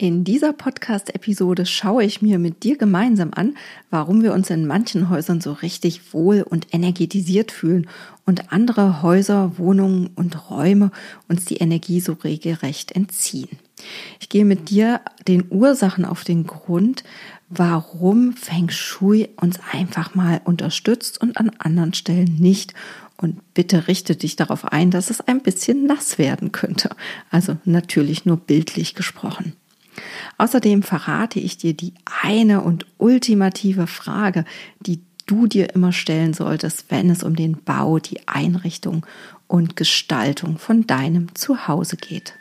In dieser Podcast-Episode schaue ich mir mit dir gemeinsam an, warum wir uns in manchen Häusern so richtig wohl und energetisiert fühlen und andere Häuser, Wohnungen und Räume uns die Energie so regelrecht entziehen. Ich gehe mit dir den Ursachen auf den Grund, warum Feng Shui uns einfach mal unterstützt und an anderen Stellen nicht. Und bitte richte dich darauf ein, dass es ein bisschen nass werden könnte. Also natürlich nur bildlich gesprochen. Außerdem verrate ich dir die eine und ultimative Frage, die du dir immer stellen solltest, wenn es um den Bau, die Einrichtung und Gestaltung von deinem Zuhause geht.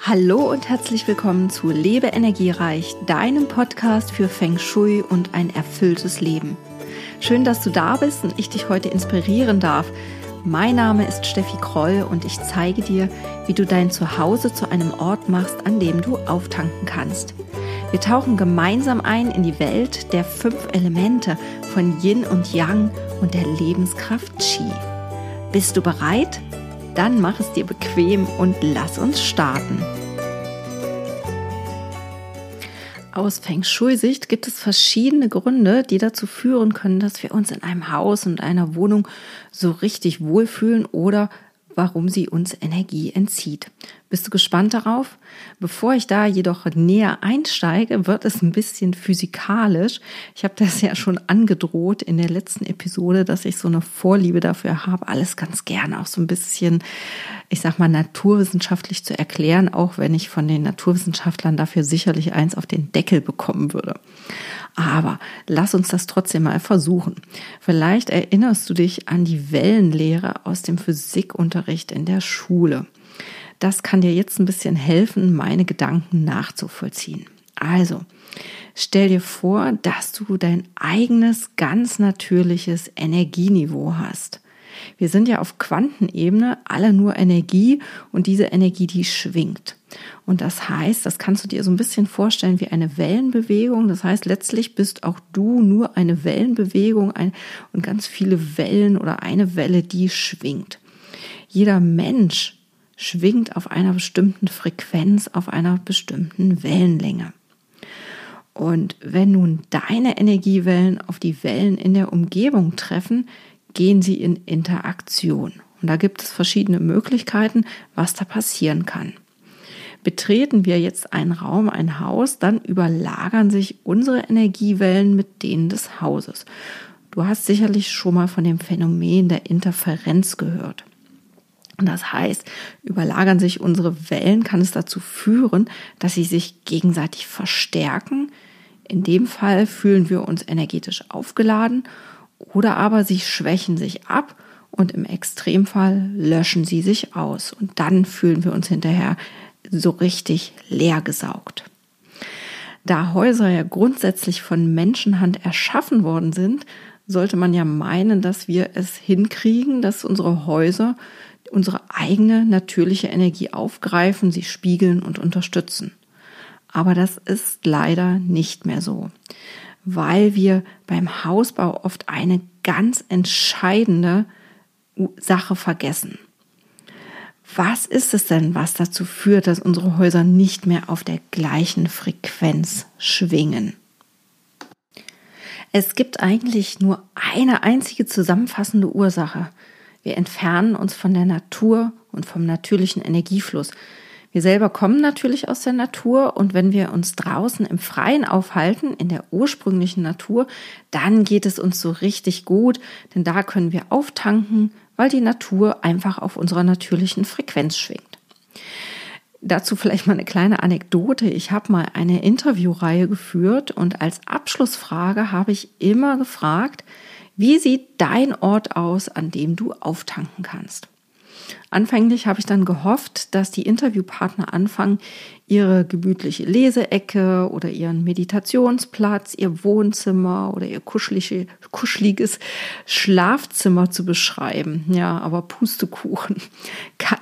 Hallo und herzlich willkommen zu Lebe Energiereich, deinem Podcast für Feng Shui und ein erfülltes Leben. Schön, dass du da bist und ich dich heute inspirieren darf, mein Name ist Steffi Kroll und ich zeige dir, wie du dein Zuhause zu einem Ort machst, an dem du auftanken kannst. Wir tauchen gemeinsam ein in die Welt der fünf Elemente von Yin und Yang und der Lebenskraft Qi. Bist du bereit? Dann mach es dir bequem und lass uns starten. Aus Feng Shui-Sicht gibt es verschiedene Gründe, die dazu führen können, dass wir uns in einem Haus und einer Wohnung so richtig wohlfühlen oder warum sie uns Energie entzieht. Bist du gespannt darauf? Bevor ich da jedoch näher einsteige, wird es ein bisschen physikalisch. Ich habe das ja schon angedroht in der letzten Episode, dass ich so eine Vorliebe dafür habe, alles ganz gerne auch so ein bisschen, ich sag mal, naturwissenschaftlich zu erklären, auch wenn ich von den Naturwissenschaftlern dafür sicherlich eins auf den Deckel bekommen würde. Aber lass uns das trotzdem mal versuchen. Vielleicht erinnerst du dich an die Wellenlehre aus dem Physikunterricht in der Schule. Das kann dir jetzt ein bisschen helfen, meine Gedanken nachzuvollziehen. Also, stell dir vor, dass du dein eigenes, ganz natürliches Energieniveau hast. Wir sind ja auf Quantenebene alle nur Energie und diese Energie, die schwingt. Und das heißt, das kannst du dir so ein bisschen vorstellen wie eine Wellenbewegung. Das heißt, letztlich bist auch du nur eine Wellenbewegung ein, und ganz viele Wellen oder eine Welle, die schwingt. Jeder Mensch schwingt auf einer bestimmten Frequenz, auf einer bestimmten Wellenlänge. Und wenn nun deine Energiewellen auf die Wellen in der Umgebung treffen, gehen sie in Interaktion. Und da gibt es verschiedene Möglichkeiten, was da passieren kann. Betreten wir jetzt einen Raum, ein Haus, dann überlagern sich unsere Energiewellen mit denen des Hauses. Du hast sicherlich schon mal von dem Phänomen der Interferenz gehört. Und das heißt, überlagern sich unsere Wellen, kann es dazu führen, dass sie sich gegenseitig verstärken. In dem Fall fühlen wir uns energetisch aufgeladen oder aber sie schwächen sich ab und im Extremfall löschen sie sich aus. Und dann fühlen wir uns hinterher so richtig leer gesaugt. Da Häuser ja grundsätzlich von Menschenhand erschaffen worden sind, sollte man ja meinen, dass wir es hinkriegen, dass unsere Häuser unsere eigene natürliche Energie aufgreifen, sie spiegeln und unterstützen. Aber das ist leider nicht mehr so, weil wir beim Hausbau oft eine ganz entscheidende Sache vergessen. Was ist es denn, was dazu führt, dass unsere Häuser nicht mehr auf der gleichen Frequenz schwingen? Es gibt eigentlich nur eine einzige zusammenfassende Ursache, wir entfernen uns von der Natur und vom natürlichen Energiefluss. Wir selber kommen natürlich aus der Natur und wenn wir uns draußen im Freien aufhalten, in der ursprünglichen Natur, dann geht es uns so richtig gut, denn da können wir auftanken, weil die Natur einfach auf unserer natürlichen Frequenz schwingt. Dazu vielleicht mal eine kleine Anekdote. Ich habe mal eine Interviewreihe geführt und als Abschlussfrage habe ich immer gefragt, wie sieht dein Ort aus, an dem du auftanken kannst? Anfänglich habe ich dann gehofft, dass die Interviewpartner anfangen, ihre gemütliche Leseecke oder ihren Meditationsplatz, ihr Wohnzimmer oder ihr kuschelige, kuscheliges Schlafzimmer zu beschreiben. Ja, aber Pustekuchen.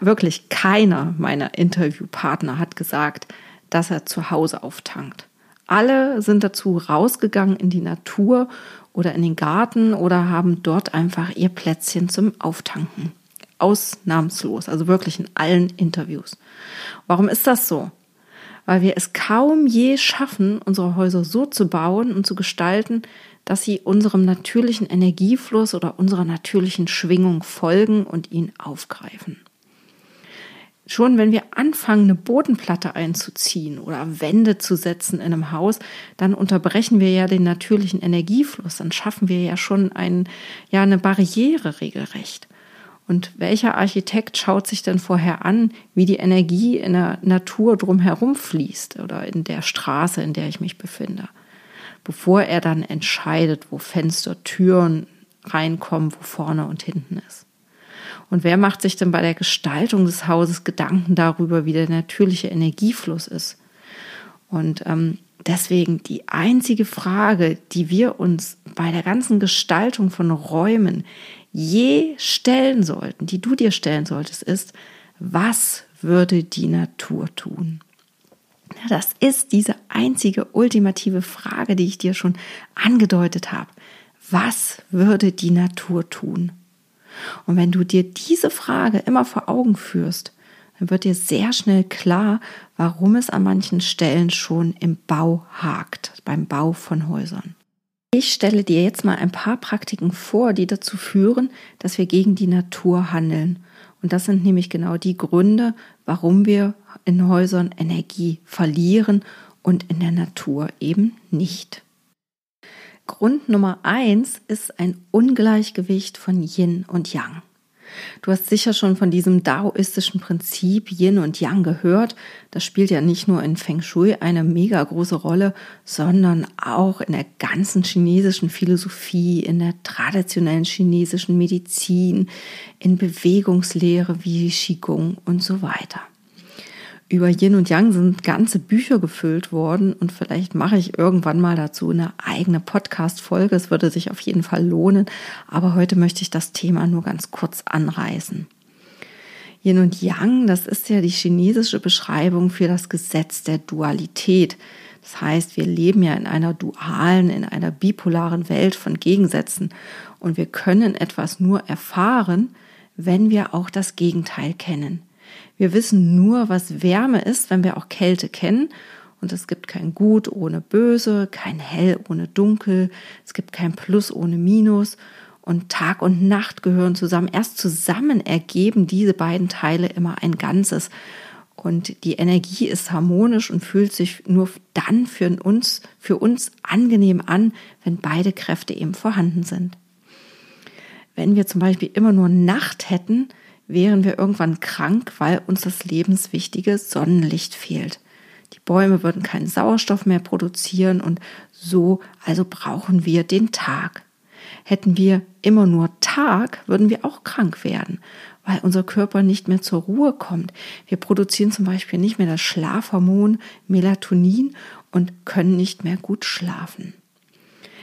wirklich keiner meiner Interviewpartner hat gesagt, dass er zu Hause auftankt. Alle sind dazu rausgegangen in die Natur oder in den Garten oder haben dort einfach ihr Plätzchen zum Auftanken Ausnahmslos, also wirklich in allen Interviews. Warum ist das so? Weil wir es kaum je schaffen, unsere Häuser so zu bauen und zu gestalten, dass sie unserem natürlichen Energiefluss oder unserer natürlichen Schwingung folgen und ihn aufgreifen. Schon wenn wir anfangen, eine Bodenplatte einzuziehen oder Wände zu setzen in einem Haus, dann unterbrechen wir ja den natürlichen Energiefluss. Dann schaffen wir ja schon ein, ja, eine Barriere regelrecht. Und welcher Architekt schaut sich denn vorher an, wie die Energie in der Natur drumherum fließt oder in der Straße, in der ich mich befinde? Bevor er dann entscheidet, wo Fenster, Türen reinkommen, wo vorne und hinten ist. Und wer macht sich denn bei der Gestaltung des Hauses Gedanken darüber, wie der natürliche Energiefluss ist? Und ähm, deswegen die einzige Frage, die wir uns bei der ganzen Gestaltung von Räumen je stellen sollten, die du dir stellen solltest, ist, was würde die Natur tun? Das ist diese einzige ultimative Frage, die ich dir schon angedeutet habe. Was würde die Natur tun? Und wenn du dir diese Frage immer vor Augen führst, dann wird dir sehr schnell klar, warum es an manchen Stellen schon im Bau hakt, beim Bau von Häusern. Ich stelle dir jetzt mal ein paar Praktiken vor, die dazu führen, dass wir gegen die Natur handeln. Und das sind nämlich genau die Gründe, warum wir in Häusern Energie verlieren und in der Natur eben nicht. Grund Nummer eins ist ein Ungleichgewicht von Yin und Yang. Du hast sicher schon von diesem daoistischen Prinzip Yin und Yang gehört. Das spielt ja nicht nur in Feng Shui eine mega große Rolle, sondern auch in der ganzen chinesischen Philosophie, in der traditionellen chinesischen Medizin, in Bewegungslehre wie Qigong und so weiter über Yin und Yang sind ganze Bücher gefüllt worden und vielleicht mache ich irgendwann mal dazu eine eigene Podcast-Folge. Es würde sich auf jeden Fall lohnen, aber heute möchte ich das Thema nur ganz kurz anreißen. Yin und Yang, das ist ja die chinesische Beschreibung für das Gesetz der Dualität. Das heißt, wir leben ja in einer dualen, in einer bipolaren Welt von Gegensätzen und wir können etwas nur erfahren, wenn wir auch das Gegenteil kennen. Wir wissen nur, was Wärme ist, wenn wir auch Kälte kennen. Und es gibt kein Gut ohne Böse, kein Hell ohne Dunkel, es gibt kein Plus ohne Minus. Und Tag und Nacht gehören zusammen. Erst zusammen ergeben diese beiden Teile immer ein Ganzes. Und die Energie ist harmonisch und fühlt sich nur dann für uns, für uns angenehm an, wenn beide Kräfte eben vorhanden sind. Wenn wir zum Beispiel immer nur Nacht hätten, wären wir irgendwann krank, weil uns das lebenswichtige Sonnenlicht fehlt. Die Bäume würden keinen Sauerstoff mehr produzieren und so also brauchen wir den Tag. Hätten wir immer nur Tag, würden wir auch krank werden, weil unser Körper nicht mehr zur Ruhe kommt. Wir produzieren zum Beispiel nicht mehr das Schlafhormon Melatonin und können nicht mehr gut schlafen.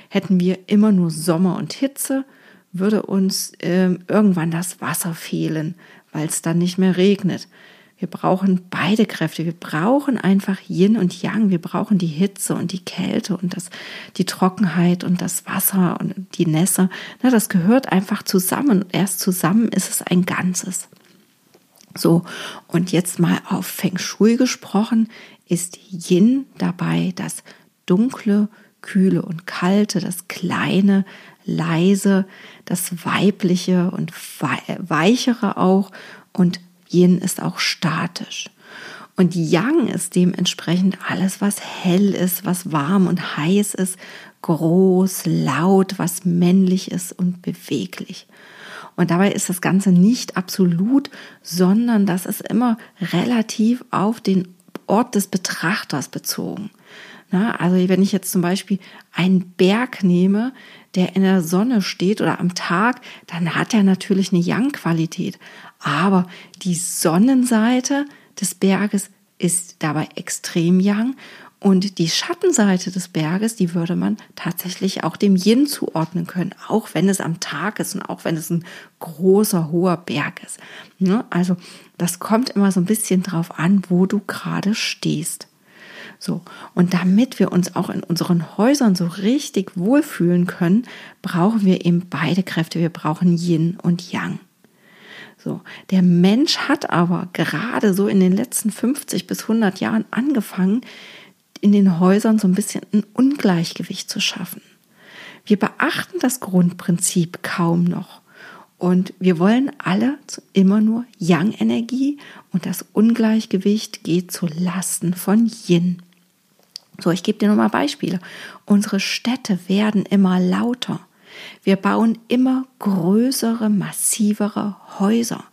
Hätten wir immer nur Sommer und Hitze, würde uns äh, irgendwann das Wasser fehlen, weil es dann nicht mehr regnet. Wir brauchen beide Kräfte. Wir brauchen einfach Yin und Yang. Wir brauchen die Hitze und die Kälte und das, die Trockenheit und das Wasser und die Nässe. Na, das gehört einfach zusammen. Erst zusammen ist es ein Ganzes. So, und jetzt mal auf Feng Shui gesprochen, ist Yin dabei das dunkle, kühle und kalte, das kleine, leise, das weibliche und weichere auch und Yin ist auch statisch. Und Yang ist dementsprechend alles, was hell ist, was warm und heiß ist, groß, laut, was männlich ist und beweglich. Und dabei ist das Ganze nicht absolut, sondern das ist immer relativ auf den Ort des Betrachters bezogen. Na, also wenn ich jetzt zum Beispiel einen Berg nehme, der in der Sonne steht oder am Tag, dann hat er natürlich eine Yang-Qualität. Aber die Sonnenseite des Berges ist dabei extrem Yang und die Schattenseite des Berges, die würde man tatsächlich auch dem Yin zuordnen können, auch wenn es am Tag ist und auch wenn es ein großer, hoher Berg ist. Also das kommt immer so ein bisschen drauf an, wo du gerade stehst. So. Und damit wir uns auch in unseren Häusern so richtig wohlfühlen können, brauchen wir eben beide Kräfte. Wir brauchen Yin und Yang. So, der Mensch hat aber gerade so in den letzten 50 bis 100 Jahren angefangen, in den Häusern so ein bisschen ein Ungleichgewicht zu schaffen. Wir beachten das Grundprinzip kaum noch. Und wir wollen alle immer nur Yang-Energie und das Ungleichgewicht geht zu Lasten von Yin. So, ich gebe dir nochmal Beispiele. Unsere Städte werden immer lauter. Wir bauen immer größere, massivere Häuser.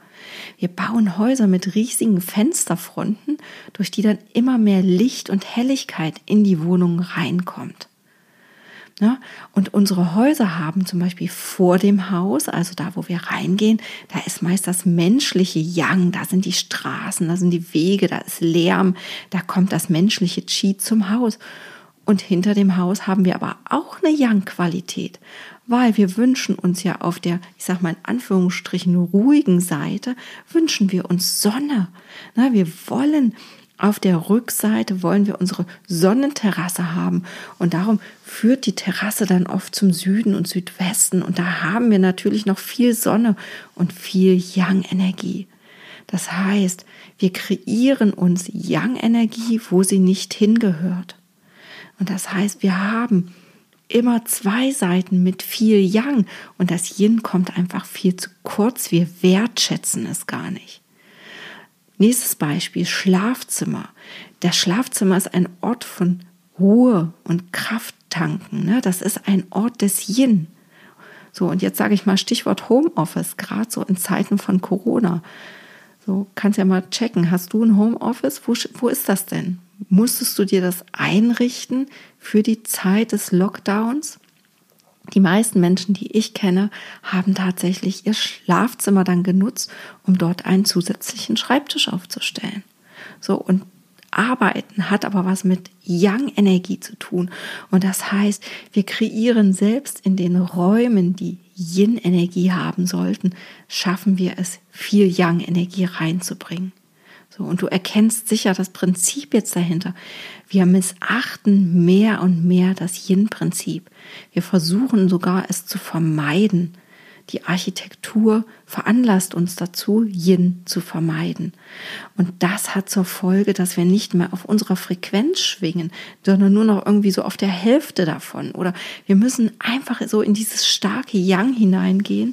Wir bauen Häuser mit riesigen Fensterfronten, durch die dann immer mehr Licht und Helligkeit in die Wohnung reinkommt. Ne? Und unsere Häuser haben zum Beispiel vor dem Haus, also da, wo wir reingehen, da ist meist das menschliche Yang, da sind die Straßen, da sind die Wege, da ist Lärm, da kommt das menschliche Qi zum Haus. Und hinter dem Haus haben wir aber auch eine Yang-Qualität, weil wir wünschen uns ja auf der, ich sag mal in Anführungsstrichen, ruhigen Seite, wünschen wir uns Sonne. Na, wir wollen auf der Rückseite wollen wir unsere Sonnenterrasse haben und darum führt die Terrasse dann oft zum Süden und Südwesten und da haben wir natürlich noch viel Sonne und viel Yang-Energie. Das heißt, wir kreieren uns Yang-Energie, wo sie nicht hingehört. Und das heißt, wir haben immer zwei Seiten mit viel Yang und das Yin kommt einfach viel zu kurz. Wir wertschätzen es gar nicht. Nächstes Beispiel, Schlafzimmer. Das Schlafzimmer ist ein Ort von Ruhe und Krafttanken. Ne? Das ist ein Ort des Yin. So, und jetzt sage ich mal Stichwort Homeoffice, gerade so in Zeiten von Corona. So, kannst ja mal checken. Hast du ein Homeoffice? Wo, wo ist das denn? Musstest du dir das einrichten für die Zeit des Lockdowns? Die meisten Menschen, die ich kenne, haben tatsächlich ihr Schlafzimmer dann genutzt, um dort einen zusätzlichen Schreibtisch aufzustellen. So, und Arbeiten hat aber was mit Yang-Energie zu tun. Und das heißt, wir kreieren selbst in den Räumen, die Yin-Energie haben sollten, schaffen wir es, viel Yang-Energie reinzubringen. So, und du erkennst sicher das Prinzip jetzt dahinter. Wir missachten mehr und mehr das Yin-Prinzip. Wir versuchen sogar es zu vermeiden. Die Architektur veranlasst uns dazu, Yin zu vermeiden. Und das hat zur Folge, dass wir nicht mehr auf unserer Frequenz schwingen, sondern nur noch irgendwie so auf der Hälfte davon. Oder wir müssen einfach so in dieses starke Yang hineingehen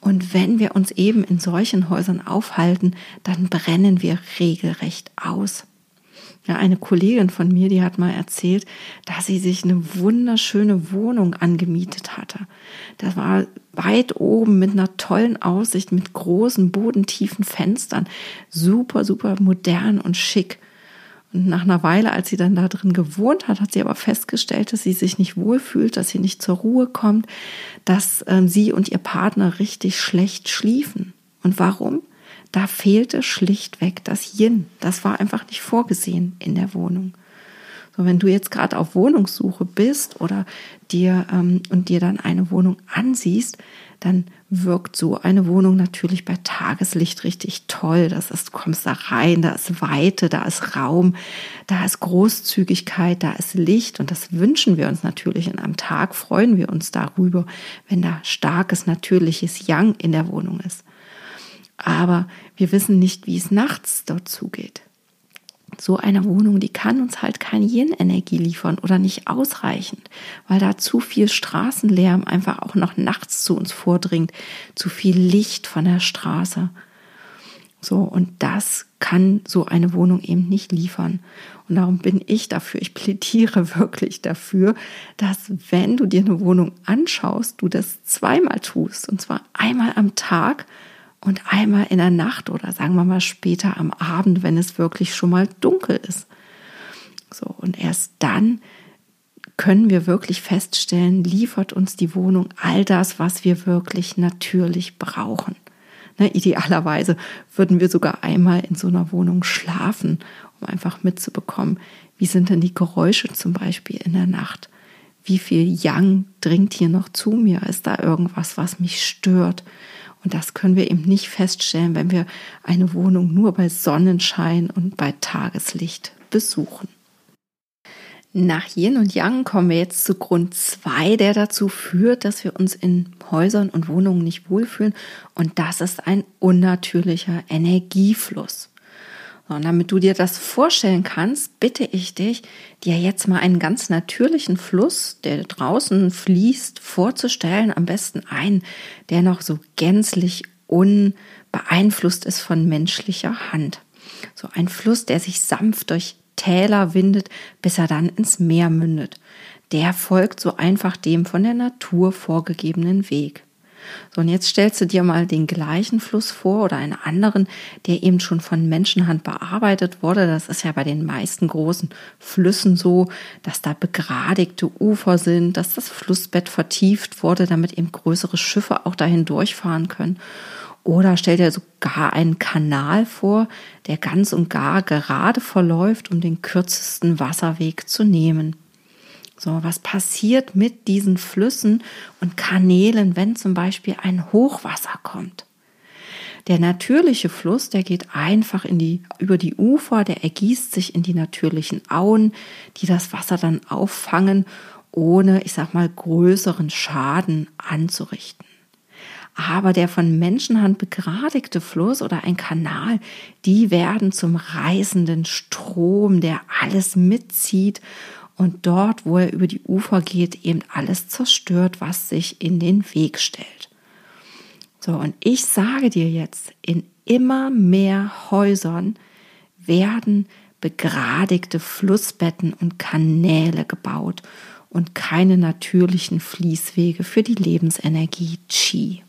und wenn wir uns eben in solchen Häusern aufhalten, dann brennen wir regelrecht aus. Ja, eine Kollegin von mir, die hat mal erzählt, dass sie sich eine wunderschöne Wohnung angemietet hatte. Das war weit oben mit einer tollen Aussicht, mit großen, bodentiefen Fenstern. Super, super modern und schick. Nach einer Weile, als sie dann da drin gewohnt hat, hat sie aber festgestellt, dass sie sich nicht wohlfühlt, dass sie nicht zur Ruhe kommt, dass ähm, sie und ihr Partner richtig schlecht schliefen. Und warum? Da fehlte schlichtweg das Yin. Das war einfach nicht vorgesehen in der Wohnung. So, wenn du jetzt gerade auf Wohnungssuche bist oder dir ähm, und dir dann eine Wohnung ansiehst, dann wirkt so eine Wohnung natürlich bei Tageslicht richtig toll. Das ist, du kommst da rein, da ist Weite, da ist Raum, da ist Großzügigkeit, da ist Licht und das wünschen wir uns natürlich. In einem Tag freuen wir uns darüber, wenn da starkes, natürliches Yang in der Wohnung ist. Aber wir wissen nicht, wie es nachts dort zugeht so eine Wohnung, die kann uns halt keine Yin-Energie liefern oder nicht ausreichend, weil da zu viel Straßenlärm einfach auch noch nachts zu uns vordringt, zu viel Licht von der Straße. So, und das kann so eine Wohnung eben nicht liefern. Und darum bin ich dafür, ich plädiere wirklich dafür, dass wenn du dir eine Wohnung anschaust, du das zweimal tust, und zwar einmal am Tag, und einmal in der Nacht oder sagen wir mal später am Abend, wenn es wirklich schon mal dunkel ist. So, und erst dann können wir wirklich feststellen, liefert uns die Wohnung all das, was wir wirklich natürlich brauchen. Ne, idealerweise würden wir sogar einmal in so einer Wohnung schlafen, um einfach mitzubekommen, wie sind denn die Geräusche zum Beispiel in der Nacht? Wie viel Yang dringt hier noch zu mir? Ist da irgendwas, was mich stört? Und das können wir eben nicht feststellen, wenn wir eine Wohnung nur bei Sonnenschein und bei Tageslicht besuchen. Nach Yin und Yang kommen wir jetzt zu Grund 2, der dazu führt, dass wir uns in Häusern und Wohnungen nicht wohlfühlen. Und das ist ein unnatürlicher Energiefluss. Und damit du dir das vorstellen kannst, bitte ich dich, dir jetzt mal einen ganz natürlichen Fluss, der draußen fließt, vorzustellen. Am besten einen, der noch so gänzlich unbeeinflusst ist von menschlicher Hand. So ein Fluss, der sich sanft durch Täler windet, bis er dann ins Meer mündet. Der folgt so einfach dem von der Natur vorgegebenen Weg. So, und jetzt stellst du dir mal den gleichen Fluss vor oder einen anderen, der eben schon von Menschenhand bearbeitet wurde. Das ist ja bei den meisten großen Flüssen so, dass da begradigte Ufer sind, dass das Flussbett vertieft wurde, damit eben größere Schiffe auch dahin durchfahren können. Oder stell dir sogar einen Kanal vor, der ganz und gar gerade verläuft, um den kürzesten Wasserweg zu nehmen. So, was passiert mit diesen Flüssen und Kanälen, wenn zum Beispiel ein Hochwasser kommt? Der natürliche Fluss, der geht einfach in die, über die Ufer, der ergießt sich in die natürlichen Auen, die das Wasser dann auffangen, ohne, ich sag mal, größeren Schaden anzurichten. Aber der von Menschenhand begradigte Fluss oder ein Kanal, die werden zum reißenden Strom, der alles mitzieht und dort, wo er über die Ufer geht, eben alles zerstört, was sich in den Weg stellt. So, und ich sage dir jetzt, in immer mehr Häusern werden begradigte Flussbetten und Kanäle gebaut und keine natürlichen Fließwege für die Lebensenergie Qi.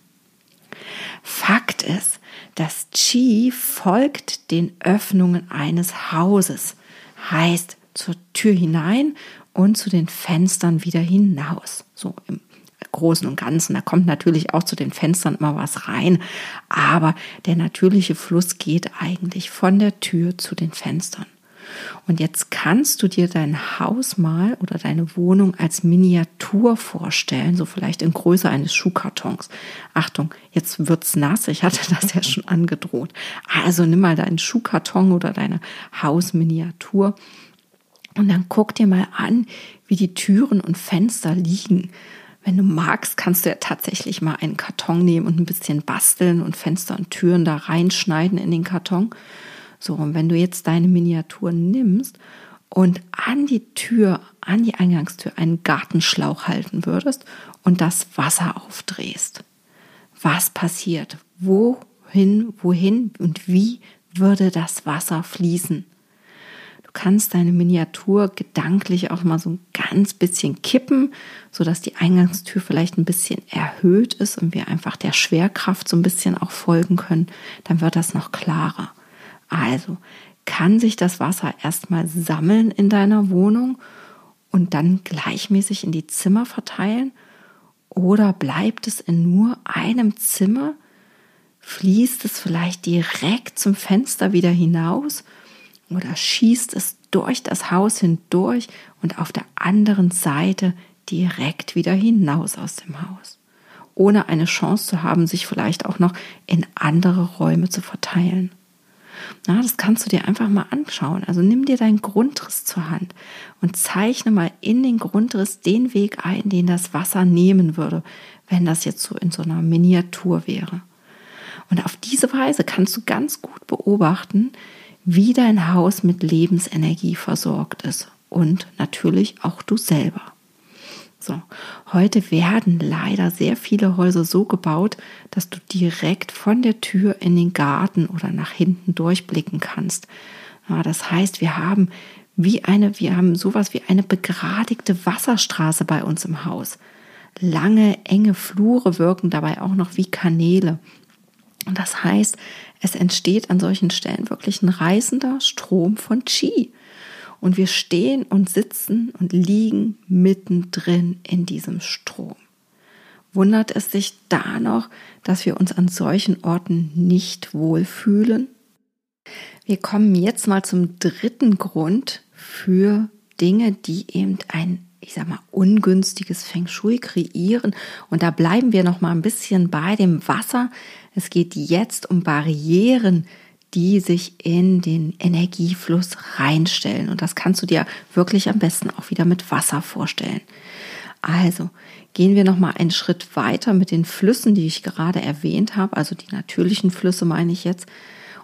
Fakt ist, dass Qi folgt den Öffnungen eines Hauses, heißt zur Tür hinein und zu den Fenstern wieder hinaus. So im Großen und Ganzen. Da kommt natürlich auch zu den Fenstern immer was rein, aber der natürliche Fluss geht eigentlich von der Tür zu den Fenstern. Und jetzt kannst du dir dein Haus mal oder deine Wohnung als Miniatur vorstellen, so vielleicht in Größe eines Schuhkartons. Achtung, jetzt wird's nass. Ich hatte das ja schon angedroht. Also nimm mal deinen Schuhkarton oder deine Hausminiatur und dann guck dir mal an, wie die Türen und Fenster liegen. Wenn du magst, kannst du ja tatsächlich mal einen Karton nehmen und ein bisschen basteln und Fenster und Türen da reinschneiden in den Karton. So, und wenn du jetzt deine Miniatur nimmst und an die Tür, an die Eingangstür einen Gartenschlauch halten würdest und das Wasser aufdrehst, was passiert? Wohin, wohin und wie würde das Wasser fließen? Kannst deine Miniatur gedanklich auch mal so ein ganz bisschen kippen, sodass die Eingangstür vielleicht ein bisschen erhöht ist und wir einfach der Schwerkraft so ein bisschen auch folgen können. Dann wird das noch klarer. Also kann sich das Wasser erstmal sammeln in deiner Wohnung und dann gleichmäßig in die Zimmer verteilen? Oder bleibt es in nur einem Zimmer? Fließt es vielleicht direkt zum Fenster wieder hinaus? Oder schießt es durch das Haus hindurch und auf der anderen Seite direkt wieder hinaus aus dem Haus? Ohne eine Chance zu haben, sich vielleicht auch noch in andere Räume zu verteilen. Na, das kannst du dir einfach mal anschauen. Also nimm dir deinen Grundriss zur Hand und zeichne mal in den Grundriss den Weg ein, den das Wasser nehmen würde, wenn das jetzt so in so einer Miniatur wäre. Und auf diese Weise kannst du ganz gut beobachten, wie dein Haus mit Lebensenergie versorgt ist und natürlich auch du selber. So, heute werden leider sehr viele Häuser so gebaut, dass du direkt von der Tür in den Garten oder nach hinten durchblicken kannst. Ja, das heißt, wir haben wie eine, wir haben sowas wie eine begradigte Wasserstraße bei uns im Haus. Lange, enge Flure wirken dabei auch noch wie Kanäle. Und das heißt, es entsteht an solchen Stellen wirklich ein reißender Strom von Qi. Und wir stehen und sitzen und liegen mittendrin in diesem Strom. Wundert es sich da noch, dass wir uns an solchen Orten nicht wohlfühlen? Wir kommen jetzt mal zum dritten Grund für Dinge, die eben ein, ich sag mal, ungünstiges Feng Shui kreieren. Und da bleiben wir noch mal ein bisschen bei dem Wasser. Es geht jetzt um Barrieren, die sich in den Energiefluss reinstellen. Und das kannst du dir wirklich am besten auch wieder mit Wasser vorstellen. Also gehen wir noch mal einen Schritt weiter mit den Flüssen, die ich gerade erwähnt habe, also die natürlichen Flüsse meine ich jetzt,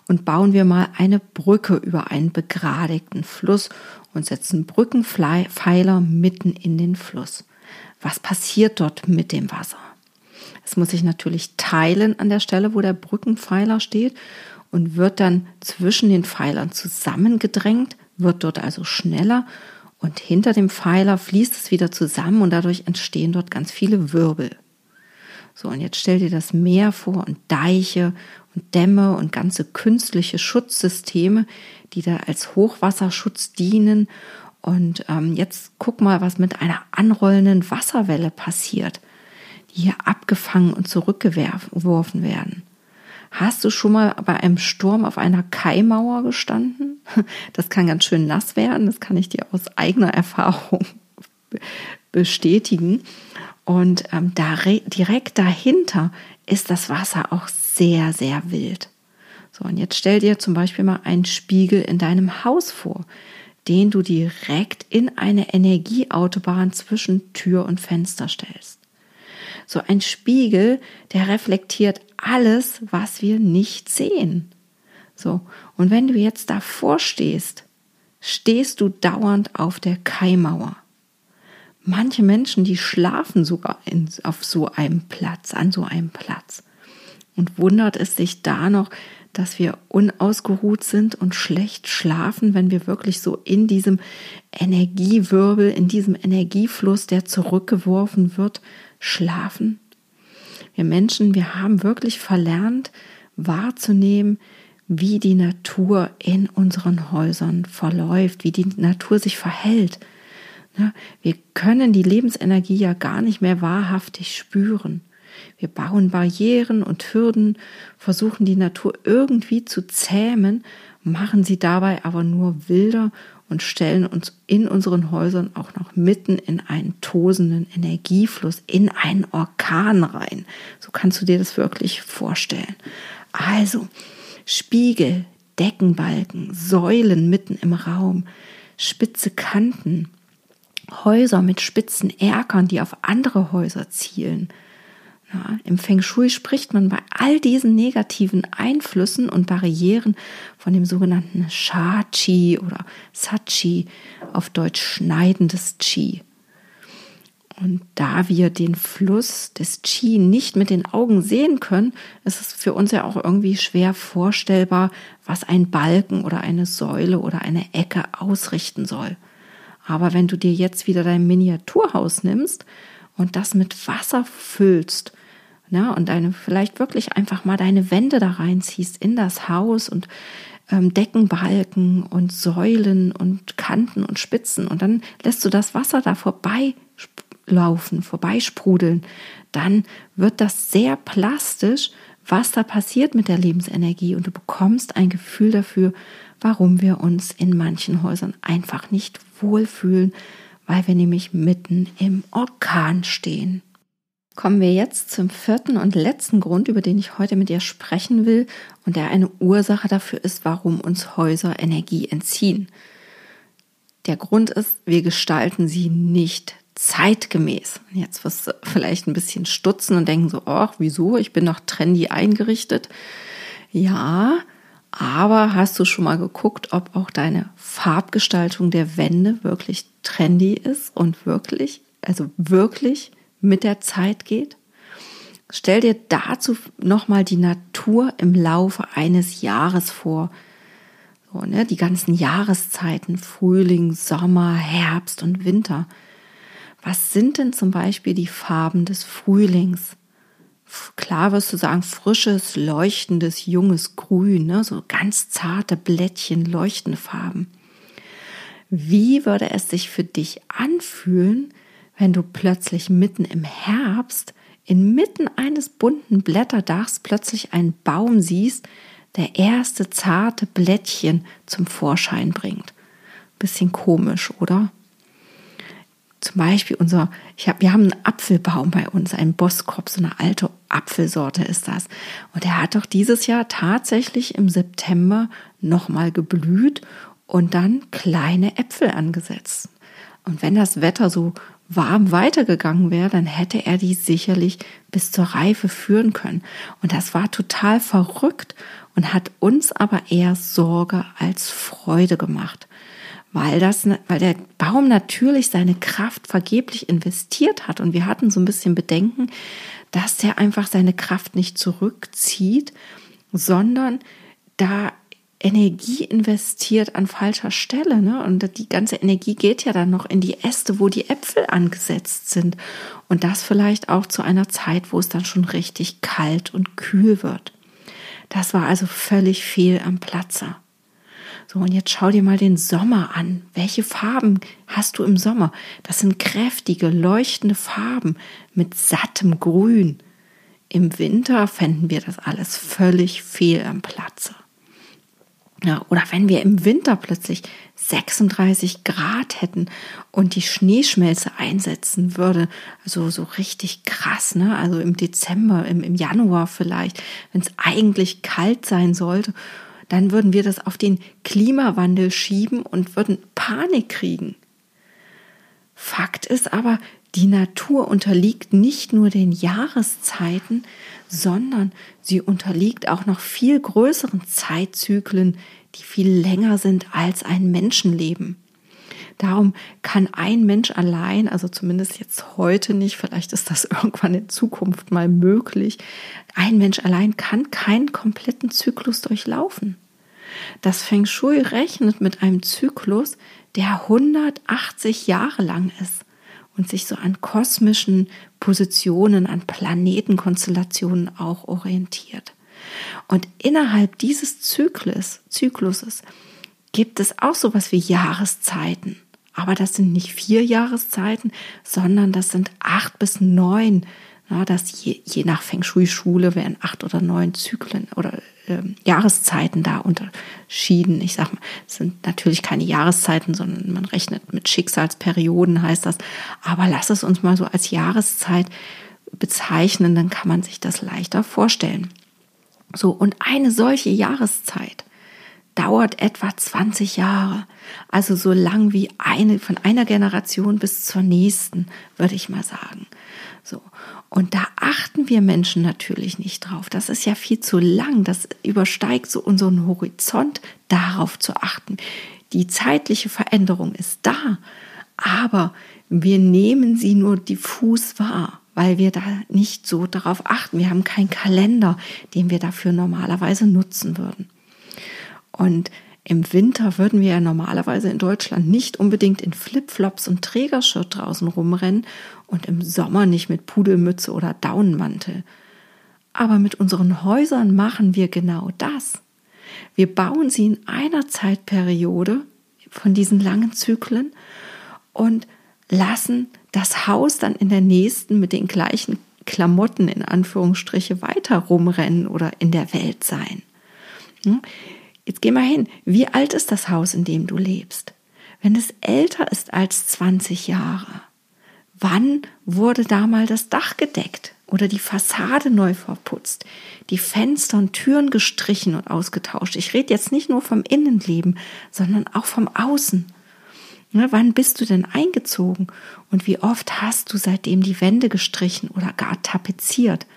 und bauen wir mal eine Brücke über einen begradigten Fluss und setzen Brückenpfeiler mitten in den Fluss. Was passiert dort mit dem Wasser? Es muss sich natürlich teilen an der Stelle, wo der Brückenpfeiler steht und wird dann zwischen den Pfeilern zusammengedrängt, wird dort also schneller und hinter dem Pfeiler fließt es wieder zusammen und dadurch entstehen dort ganz viele Wirbel. So, und jetzt stell dir das Meer vor und Deiche und Dämme und ganze künstliche Schutzsysteme, die da als Hochwasserschutz dienen. Und ähm, jetzt guck mal, was mit einer anrollenden Wasserwelle passiert hier abgefangen und zurückgeworfen werden. Hast du schon mal bei einem Sturm auf einer Kaimauer gestanden? Das kann ganz schön nass werden, das kann ich dir aus eigener Erfahrung bestätigen. Und ähm, da, direkt dahinter ist das Wasser auch sehr, sehr wild. So, und jetzt stell dir zum Beispiel mal einen Spiegel in deinem Haus vor, den du direkt in eine Energieautobahn zwischen Tür und Fenster stellst. So ein Spiegel, der reflektiert alles, was wir nicht sehen. So. Und wenn du jetzt davor stehst, stehst du dauernd auf der Kaimauer. Manche Menschen, die schlafen sogar in, auf so einem Platz, an so einem Platz. Und wundert es sich da noch, dass wir unausgeruht sind und schlecht schlafen, wenn wir wirklich so in diesem Energiewirbel, in diesem Energiefluss, der zurückgeworfen wird, schlafen. Wir Menschen, wir haben wirklich verlernt wahrzunehmen, wie die Natur in unseren Häusern verläuft, wie die Natur sich verhält. Wir können die Lebensenergie ja gar nicht mehr wahrhaftig spüren. Wir bauen Barrieren und Hürden, versuchen die Natur irgendwie zu zähmen, machen sie dabei aber nur wilder und stellen uns in unseren Häusern auch noch mitten in einen tosenden Energiefluss, in einen Orkan rein. So kannst du dir das wirklich vorstellen. Also Spiegel, Deckenbalken, Säulen mitten im Raum, spitze Kanten, Häuser mit spitzen Erkern, die auf andere Häuser zielen, ja, Im Feng Shui spricht man bei all diesen negativen Einflüssen und Barrieren von dem sogenannten Sha-Chi oder Sachi, auf Deutsch schneidendes Qi. Und da wir den Fluss des Qi nicht mit den Augen sehen können, ist es für uns ja auch irgendwie schwer vorstellbar, was ein Balken oder eine Säule oder eine Ecke ausrichten soll. Aber wenn du dir jetzt wieder dein Miniaturhaus nimmst und das mit Wasser füllst ja, und deine, vielleicht wirklich einfach mal deine Wände da reinziehst in das Haus und ähm, Deckenbalken und Säulen und Kanten und Spitzen. Und dann lässt du das Wasser da vorbeilaufen, vorbeisprudeln, dann wird das sehr plastisch, was da passiert mit der Lebensenergie. Und du bekommst ein Gefühl dafür, warum wir uns in manchen Häusern einfach nicht wohlfühlen, weil wir nämlich mitten im Orkan stehen. Kommen wir jetzt zum vierten und letzten Grund, über den ich heute mit dir sprechen will und der eine Ursache dafür ist, warum uns Häuser Energie entziehen. Der Grund ist, wir gestalten sie nicht zeitgemäß. Jetzt wirst du vielleicht ein bisschen stutzen und denken so, ach, wieso? Ich bin doch trendy eingerichtet. Ja, aber hast du schon mal geguckt, ob auch deine Farbgestaltung der Wände wirklich trendy ist und wirklich, also wirklich mit der Zeit geht? Stell dir dazu nochmal die Natur im Laufe eines Jahres vor. So, ne, die ganzen Jahreszeiten, Frühling, Sommer, Herbst und Winter. Was sind denn zum Beispiel die Farben des Frühlings? Klar wirst du sagen, frisches, leuchtendes, junges Grün, ne? so ganz zarte Blättchen, leuchtende Farben. Wie würde es sich für dich anfühlen, wenn du plötzlich mitten im Herbst inmitten eines bunten Blätterdachs plötzlich einen Baum siehst, der erste zarte Blättchen zum Vorschein bringt. Bisschen komisch, oder? Zum Beispiel unser, ich hab, wir haben einen Apfelbaum bei uns, einen Boskop, so eine alte Apfelsorte ist das. Und er hat doch dieses Jahr tatsächlich im September nochmal geblüht und dann kleine Äpfel angesetzt. Und wenn das Wetter so warm weitergegangen wäre, dann hätte er die sicherlich bis zur Reife führen können. Und das war total verrückt und hat uns aber eher Sorge als Freude gemacht. Weil das, weil der Baum natürlich seine Kraft vergeblich investiert hat. Und wir hatten so ein bisschen Bedenken, dass der einfach seine Kraft nicht zurückzieht, sondern da Energie investiert an falscher Stelle. Ne? Und die ganze Energie geht ja dann noch in die Äste, wo die Äpfel angesetzt sind. Und das vielleicht auch zu einer Zeit, wo es dann schon richtig kalt und kühl wird. Das war also völlig fehl am Platze. So, und jetzt schau dir mal den Sommer an. Welche Farben hast du im Sommer? Das sind kräftige, leuchtende Farben mit sattem Grün. Im Winter fänden wir das alles völlig fehl am Platze. Ja, oder wenn wir im Winter plötzlich 36 Grad hätten und die Schneeschmelze einsetzen würde, also so richtig krass, ne? Also im Dezember, im, im Januar vielleicht, wenn es eigentlich kalt sein sollte, dann würden wir das auf den Klimawandel schieben und würden Panik kriegen. Fakt ist aber, die Natur unterliegt nicht nur den Jahreszeiten, sondern sie unterliegt auch noch viel größeren Zeitzyklen, die viel länger sind als ein Menschenleben. Darum kann ein Mensch allein, also zumindest jetzt heute nicht, vielleicht ist das irgendwann in Zukunft mal möglich, ein Mensch allein kann keinen kompletten Zyklus durchlaufen. Das Feng Shui rechnet mit einem Zyklus, der 180 Jahre lang ist und sich so an kosmischen Positionen, an Planetenkonstellationen auch orientiert. Und innerhalb dieses Zyklus, Zykluses gibt es auch sowas wie Jahreszeiten. Aber das sind nicht vier Jahreszeiten, sondern das sind acht bis neun. Na, das je, je nach Feng Shui-Schule werden acht oder neun Zyklen oder äh, Jahreszeiten da unterschieden. Ich sage mal, es sind natürlich keine Jahreszeiten, sondern man rechnet mit Schicksalsperioden, heißt das. Aber lass es uns mal so als Jahreszeit bezeichnen, dann kann man sich das leichter vorstellen. So, und eine solche Jahreszeit dauert etwa 20 Jahre. Also so lang wie eine, von einer Generation bis zur nächsten, würde ich mal sagen. So. Und da achten wir Menschen natürlich nicht drauf. Das ist ja viel zu lang. Das übersteigt so unseren Horizont, darauf zu achten. Die zeitliche Veränderung ist da, aber wir nehmen sie nur diffus wahr, weil wir da nicht so darauf achten. Wir haben keinen Kalender, den wir dafür normalerweise nutzen würden. Und im Winter würden wir ja normalerweise in Deutschland nicht unbedingt in Flipflops und Trägershirt draußen rumrennen und im Sommer nicht mit Pudelmütze oder Daunenmantel. Aber mit unseren Häusern machen wir genau das. Wir bauen sie in einer Zeitperiode von diesen langen Zyklen und lassen das Haus dann in der nächsten mit den gleichen Klamotten in Anführungsstriche weiter rumrennen oder in der Welt sein. Hm? Jetzt geh mal hin. Wie alt ist das Haus, in dem du lebst? Wenn es älter ist als 20 Jahre, wann wurde da mal das Dach gedeckt oder die Fassade neu verputzt, die Fenster und Türen gestrichen und ausgetauscht? Ich rede jetzt nicht nur vom Innenleben, sondern auch vom Außen. Ne, wann bist du denn eingezogen und wie oft hast du seitdem die Wände gestrichen oder gar tapeziert?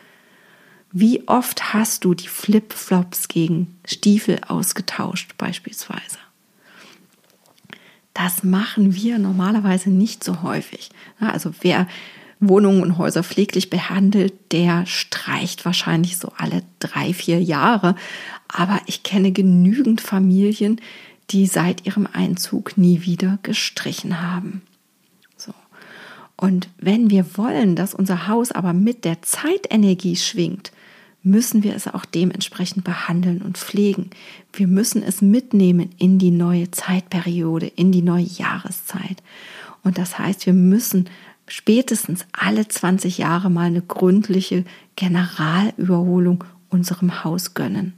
Wie oft hast du die Flipflops gegen Stiefel ausgetauscht beispielsweise? Das machen wir normalerweise nicht so häufig. Also wer Wohnungen und Häuser pfleglich behandelt, der streicht wahrscheinlich so alle drei, vier Jahre. Aber ich kenne genügend Familien, die seit ihrem Einzug nie wieder gestrichen haben. So. Und wenn wir wollen, dass unser Haus aber mit der Zeitenergie schwingt, müssen wir es auch dementsprechend behandeln und pflegen. Wir müssen es mitnehmen in die neue Zeitperiode, in die neue Jahreszeit. Und das heißt, wir müssen spätestens alle 20 Jahre mal eine gründliche Generalüberholung unserem Haus gönnen.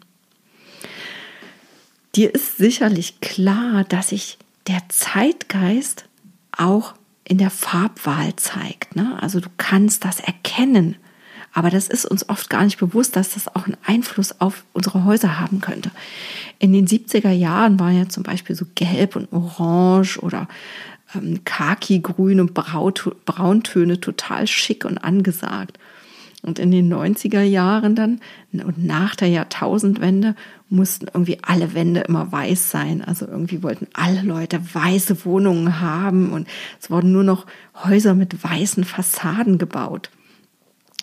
Dir ist sicherlich klar, dass sich der Zeitgeist auch in der Farbwahl zeigt. Ne? Also du kannst das erkennen, Aber das ist uns oft gar nicht bewusst, dass das auch einen Einfluss auf unsere Häuser haben könnte. In den 70er Jahren waren ja zum Beispiel so gelb und orange oder ähm, khaki-grün und brauntöne total schick und angesagt. Und in den 90er Jahren dann und nach der Jahrtausendwende mussten irgendwie alle Wände immer weiß sein. Also irgendwie wollten alle Leute weiße Wohnungen haben und es wurden nur noch Häuser mit weißen Fassaden gebaut.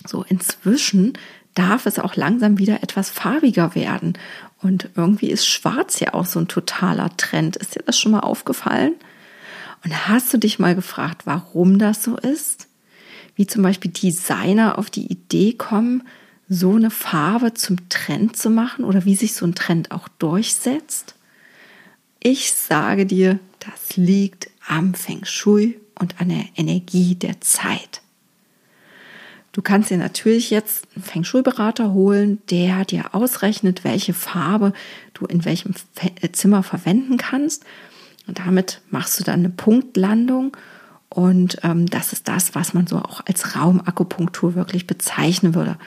So inzwischen darf es auch langsam wieder etwas farbiger werden. Und irgendwie ist Schwarz ja auch so ein totaler Trend. Ist dir das schon mal aufgefallen? Und hast du dich mal gefragt, warum das so ist? Wie zum Beispiel Designer auf die Idee kommen, so eine Farbe zum Trend zu machen oder wie sich so ein Trend auch durchsetzt? Ich sage dir, das liegt am Feng Shui und an der Energie der Zeit. Du kannst dir natürlich jetzt einen Feng Shui-Berater holen, der dir ausrechnet, welche Farbe du in welchem äh, Zimmer verwenden kannst. Und damit machst du dann eine Punktlandung. Und ähm, das ist das, was man so auch als Raumakupunktur wirklich bezeichnen würde.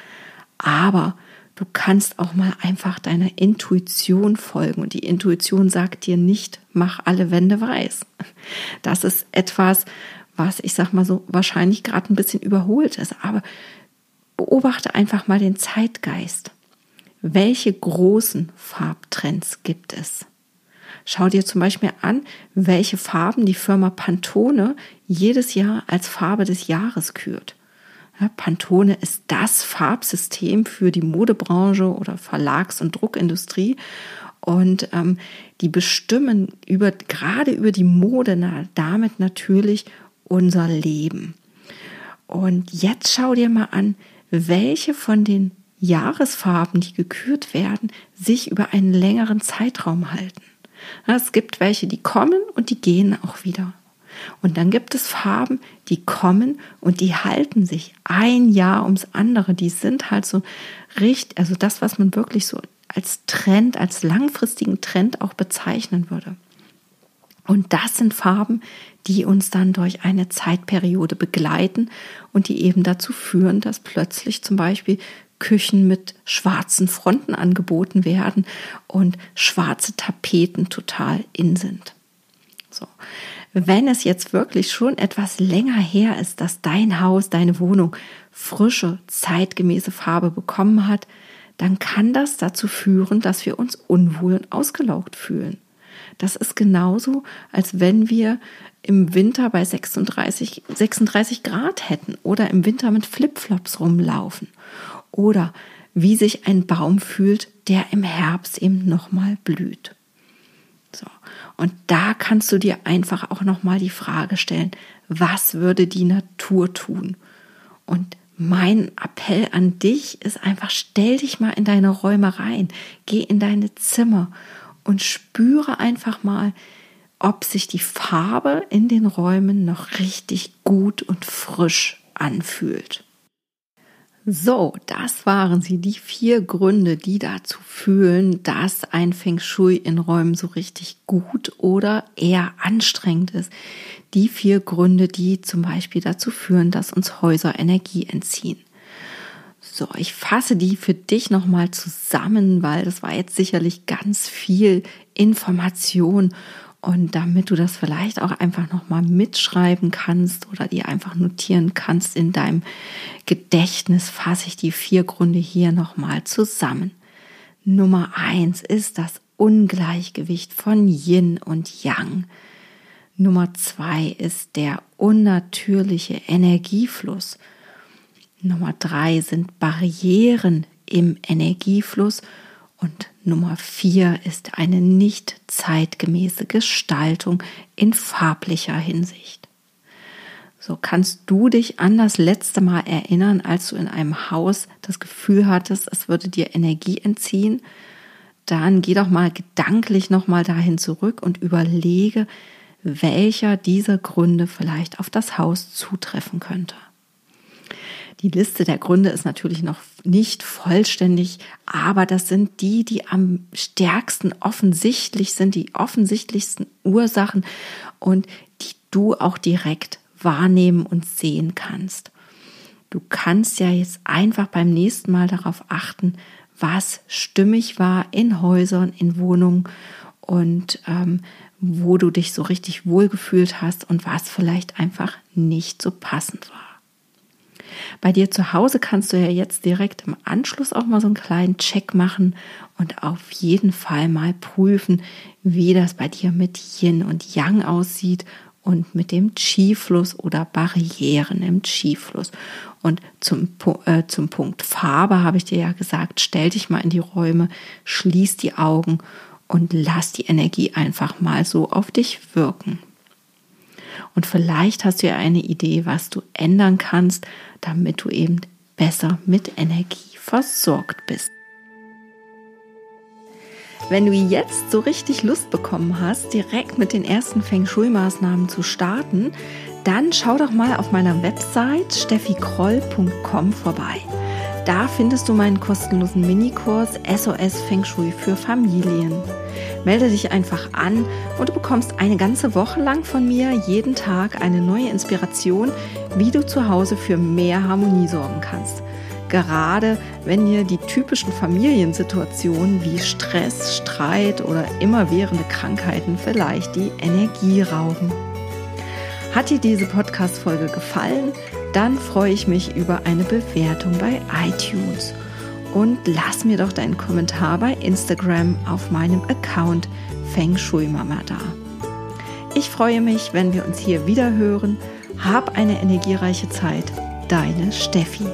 Aber du kannst auch mal einfach deiner Intuition folgen. Und die Intuition sagt dir nicht, mach alle Wände weiß. Das ist etwas, was ich sag mal so wahrscheinlich gerade ein bisschen überholt ist. Aber beobachte einfach mal den Zeitgeist. Welche großen Farbtrends gibt es? Schau dir zum Beispiel an, welche Farben die Firma Pantone jedes Jahr als Farbe des Jahres kürt. Ja, Pantone ist das Farbsystem für die Modebranche oder Verlags- und Druckindustrie. Und ähm, die bestimmen über, gerade über die Mode na, damit natürlich unser Leben. Und jetzt schau dir mal an, welche von den Jahresfarben, die gekürt werden, sich über einen längeren Zeitraum halten. Es gibt welche, die kommen und die gehen auch wieder. Und dann gibt es Farben, die kommen und die halten sich ein Jahr ums andere. Die sind halt so richtig, also das, was man wirklich so als Trend, als langfristigen Trend auch bezeichnen würde. Und das sind Farben, die uns dann durch eine Zeitperiode begleiten und die eben dazu führen, dass plötzlich zum Beispiel Küchen mit schwarzen Fronten angeboten werden und schwarze Tapeten total in sind. So. Wenn es jetzt wirklich schon etwas länger her ist, dass dein Haus, deine Wohnung frische, zeitgemäße Farbe bekommen hat, dann kann das dazu führen, dass wir uns unwohl und ausgelaugt fühlen. Das ist genauso, als wenn wir im Winter bei 36, 36 Grad hätten oder im Winter mit Flipflops rumlaufen oder wie sich ein Baum fühlt, der im Herbst eben nochmal blüht. So. Und da kannst du dir einfach auch nochmal die Frage stellen, was würde die Natur tun? Und mein Appell an dich ist einfach, stell dich mal in deine Räume rein, geh in deine Zimmer und spüre einfach mal, ob sich die Farbe in den Räumen noch richtig gut und frisch anfühlt. So, das waren sie, die vier Gründe, die dazu fühlen, dass ein Feng Shui in Räumen so richtig gut oder eher anstrengend ist. Die vier Gründe, die zum Beispiel dazu führen, dass uns Häuser Energie entziehen. So, ich fasse die für dich nochmal zusammen, weil das war jetzt sicherlich ganz viel Information und damit du das vielleicht auch einfach nochmal mitschreiben kannst oder dir einfach notieren kannst in deinem Gedächtnis, fasse ich die vier Gründe hier nochmal zusammen. Nummer eins ist das Ungleichgewicht von Yin und Yang. Nummer zwei ist der unnatürliche Energiefluss. Nummer drei sind Barrieren im Energiefluss. Und Nummer vier ist eine nicht zeitgemäße Gestaltung in farblicher Hinsicht. So kannst du dich an das letzte Mal erinnern, als du in einem Haus das Gefühl hattest, es würde dir Energie entziehen. Dann geh doch mal gedanklich nochmal dahin zurück und überlege, welcher dieser Gründe vielleicht auf das Haus zutreffen könnte. Die Liste der Gründe ist natürlich noch nicht vollständig, aber das sind die, die am stärksten offensichtlich sind, die offensichtlichsten Ursachen und die du auch direkt wahrnehmen und sehen kannst. du kannst ja jetzt einfach beim nächsten Mal darauf achten, was stimmig war in Häusern, in Wohnungen und ähm, wo du dich so richtig wohlgefühlt hast und was vielleicht einfach nicht so passend war. Bei dir zu Hause kannst du ja jetzt direkt im Anschluss auch mal so einen kleinen Check machen und auf jeden Fall mal prüfen, wie das bei dir mit Yin und Yang aussieht und mit dem Qi-Fluss oder Barrieren im Qi-Fluss. Und zum, äh, zum Punkt Farbe habe ich dir ja gesagt, stell dich mal in die Räume, schließ die Augen und lass die Energie einfach mal so auf dich wirken. Und vielleicht hast du ja eine Idee, was du ändern kannst, damit du eben besser mit Energie versorgt bist. Wenn du jetzt so richtig Lust bekommen hast, direkt mit den ersten Feng Shui-Maßnahmen zu starten, dann schau doch mal auf meiner Website steffikroll.com vorbei. Da findest du meinen kostenlosen Minikurs SOS Feng Shui für Familien. Melde dich einfach an und du bekommst eine ganze Woche lang von mir jeden Tag eine neue Inspiration, wie du zu Hause für mehr Harmonie sorgen kannst. Gerade wenn dir die typischen Familiensituationen wie Stress, Streit oder immerwährende Krankheiten vielleicht die Energie rauben. Hat dir diese Podcast-Folge gefallen? Dann freue ich mich über eine Bewertung bei iTunes. Und lass mir doch deinen Kommentar bei Instagram auf meinem Account Feng Shui Mama da. Ich freue mich, wenn wir uns hier wieder hören. Hab eine energiereiche Zeit. Deine Steffi.